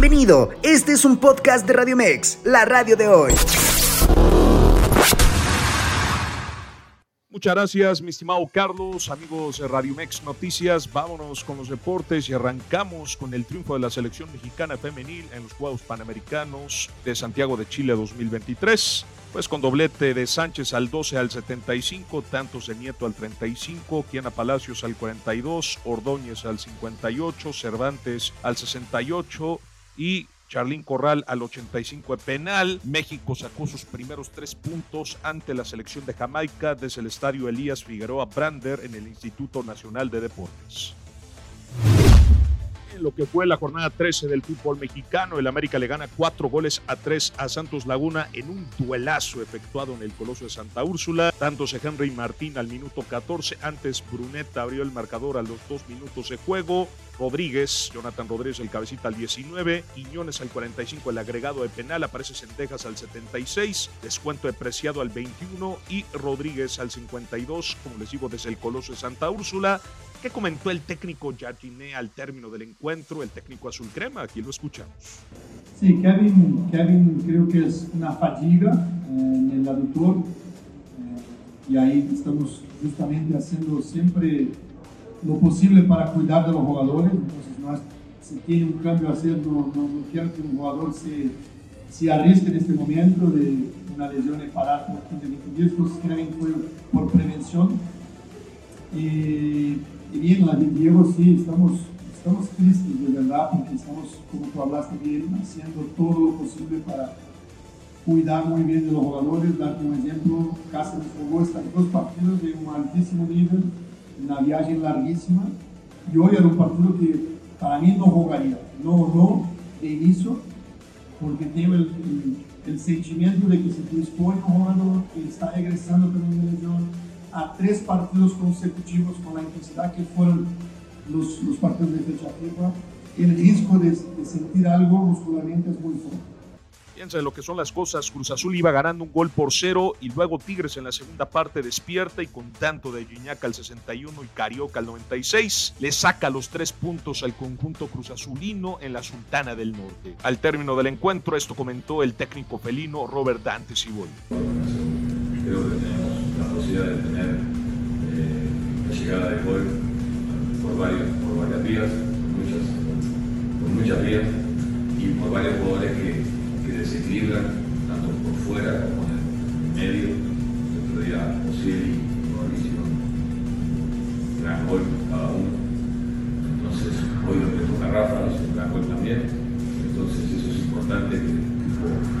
Bienvenido, este es un podcast de Radio Mex, la radio de hoy. Muchas gracias, mi estimado Carlos, amigos de Radio Mex Noticias. Vámonos con los deportes y arrancamos con el triunfo de la selección mexicana femenil en los Juegos Panamericanos de Santiago de Chile 2023. Pues con doblete de Sánchez al 12 al 75, tantos de Nieto al 35, Kiana Palacios al 42, Ordóñez al 58, Cervantes al 68 y Charlín Corral al 85 de penal. México sacó sus primeros tres puntos ante la selección de Jamaica desde el estadio Elías Figueroa Brander en el Instituto Nacional de Deportes lo que fue la jornada 13 del fútbol mexicano. El América le gana cuatro goles a tres a Santos Laguna en un duelazo efectuado en el Coloso de Santa Úrsula. Dándose Henry Martín al minuto 14. Antes Brunet abrió el marcador a los dos minutos de juego. Rodríguez, Jonathan Rodríguez el cabecita al 19, Quiñones al 45 el agregado de penal, aparece Sendejas al 76, descuento de Preciado al 21 y Rodríguez al 52, como les digo desde el Coloso de Santa Úrsula. ¿Qué comentó el técnico Jardiné al término del encuentro, el técnico azul crema? Aquí lo escuchamos. Sí, Kevin, Kevin creo que es una fatiga eh, en el aductor eh, y ahí estamos justamente haciendo siempre lo posible para cuidar de los jugadores. Entonces, no si tiene un cambio a hacer, no, quiero que un jugador se, se arriesgue en este momento de una lesión y parar por 15 minutos. Entonces, Kevin fue por prevención. Y bien, la de Diego sí, estamos, estamos tristes de verdad porque estamos, como tú hablaste bien, haciendo todo lo posible para cuidar muy bien de los jugadores, dar un ejemplo, Cáceres jugó estos dos partidos de un altísimo nivel, una viaje larguísima, y hoy era un partido que para mí no jugaría, no, no, de inicio, porque tengo el, sentimiento de que si tú expone un jugador que está egresando también de lesión, a tres partidos consecutivos con la intensidad que fueron los, los partidos de fecha FIFA, el riesgo de, de, sentir algo muscularmente es muy fuerte. Fíjense lo que son las cosas. Cruz Azul iba ganando un gol por cero y luego Tigres en la segunda parte despierta y con tanto de Gignac al 61 y Carioca al 96 le saca los tres puntos al conjunto Cruz Azulino en la Sultana del Norte. Al término del encuentro, esto comentó el técnico felino Robert Dante Cibol de tener eh, la llegada de gol por, varios, por varias vías, por muchas, vías y por varios jugadores que, que desequilibran tanto por fuera como en el medio. El otro día Osiri y Mauricio, gran gol cada uno. Entonces hoy lo que toca Rafa es un gran gol también. Entonces eso es importante que el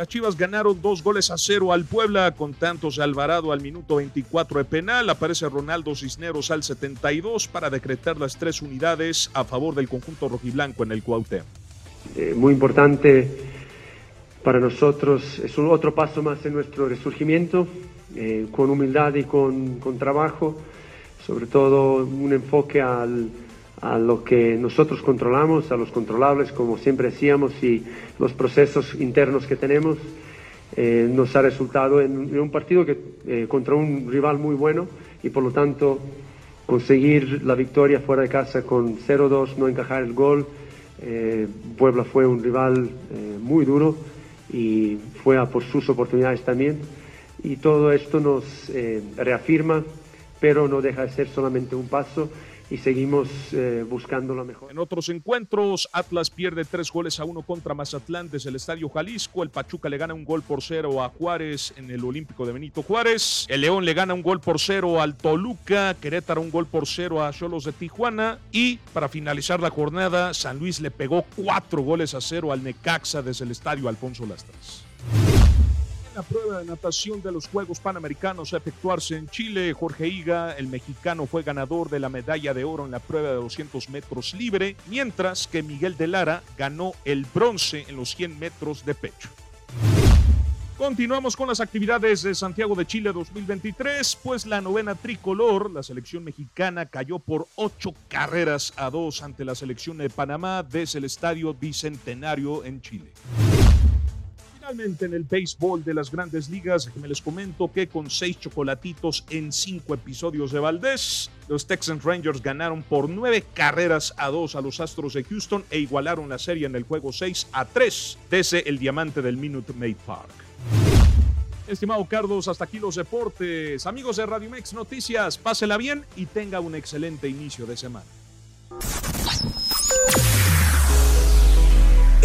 las Chivas ganaron dos goles a cero al Puebla con tantos Alvarado al minuto 24 de penal. Aparece Ronaldo Cisneros al 72 para decretar las tres unidades a favor del conjunto rojiblanco en el Cuauhtémoc. Eh, muy importante para nosotros, es un otro paso más en nuestro resurgimiento, eh, con humildad y con, con trabajo, sobre todo un enfoque al a lo que nosotros controlamos, a los controlables, como siempre hacíamos, y los procesos internos que tenemos, eh, nos ha resultado en, un partido que, eh, contra un rival muy bueno y por lo tanto conseguir la victoria fuera de casa con 0-2, no encajar el gol. Eh, Puebla fue un rival muy duro y fue por sus oportunidades también. Y todo esto nos reafirma, pero no deja de ser solamente un paso y seguimos eh, buscando lo mejor. En otros encuentros, Atlas pierde tres goles a uno contra Mazatlán desde el Estadio Jalisco. El Pachuca le gana un gol por cero a Juárez en el Olímpico de Benito Juárez. El León le gana un gol por cero al Toluca. Querétaro un gol por cero a Cholos de Tijuana. Y para finalizar la jornada, San Luis le pegó cuatro goles a cero al Necaxa desde el Estadio Alfonso Lastras la prueba de natación de los Juegos Panamericanos a efectuarse en Chile. Jorge Higa, el mexicano, fue ganador de la medalla de oro en la prueba de 200 metros libre, mientras que Miguel de Lara ganó el bronce en los 100 metros de pecho. Continuamos con las actividades de Santiago de Chile 2023, pues la novena tricolor, la selección mexicana, cayó por ocho carreras a dos ante la selección de Panamá desde el Estadio Bicentenario en Chile En el béisbol de las grandes ligas, me les comento que con seis chocolatitos en cinco episodios de Valdés, los Texas Rangers ganaron por nueve carreras a dos a los Astros de Houston e igualaron la serie en el juego 6 a 3 desde el diamante del Minute Maid Park. Estimado Carlos, hasta aquí los deportes. Amigos de Radio Mex Noticias, pásela bien y tenga un excelente inicio de semana.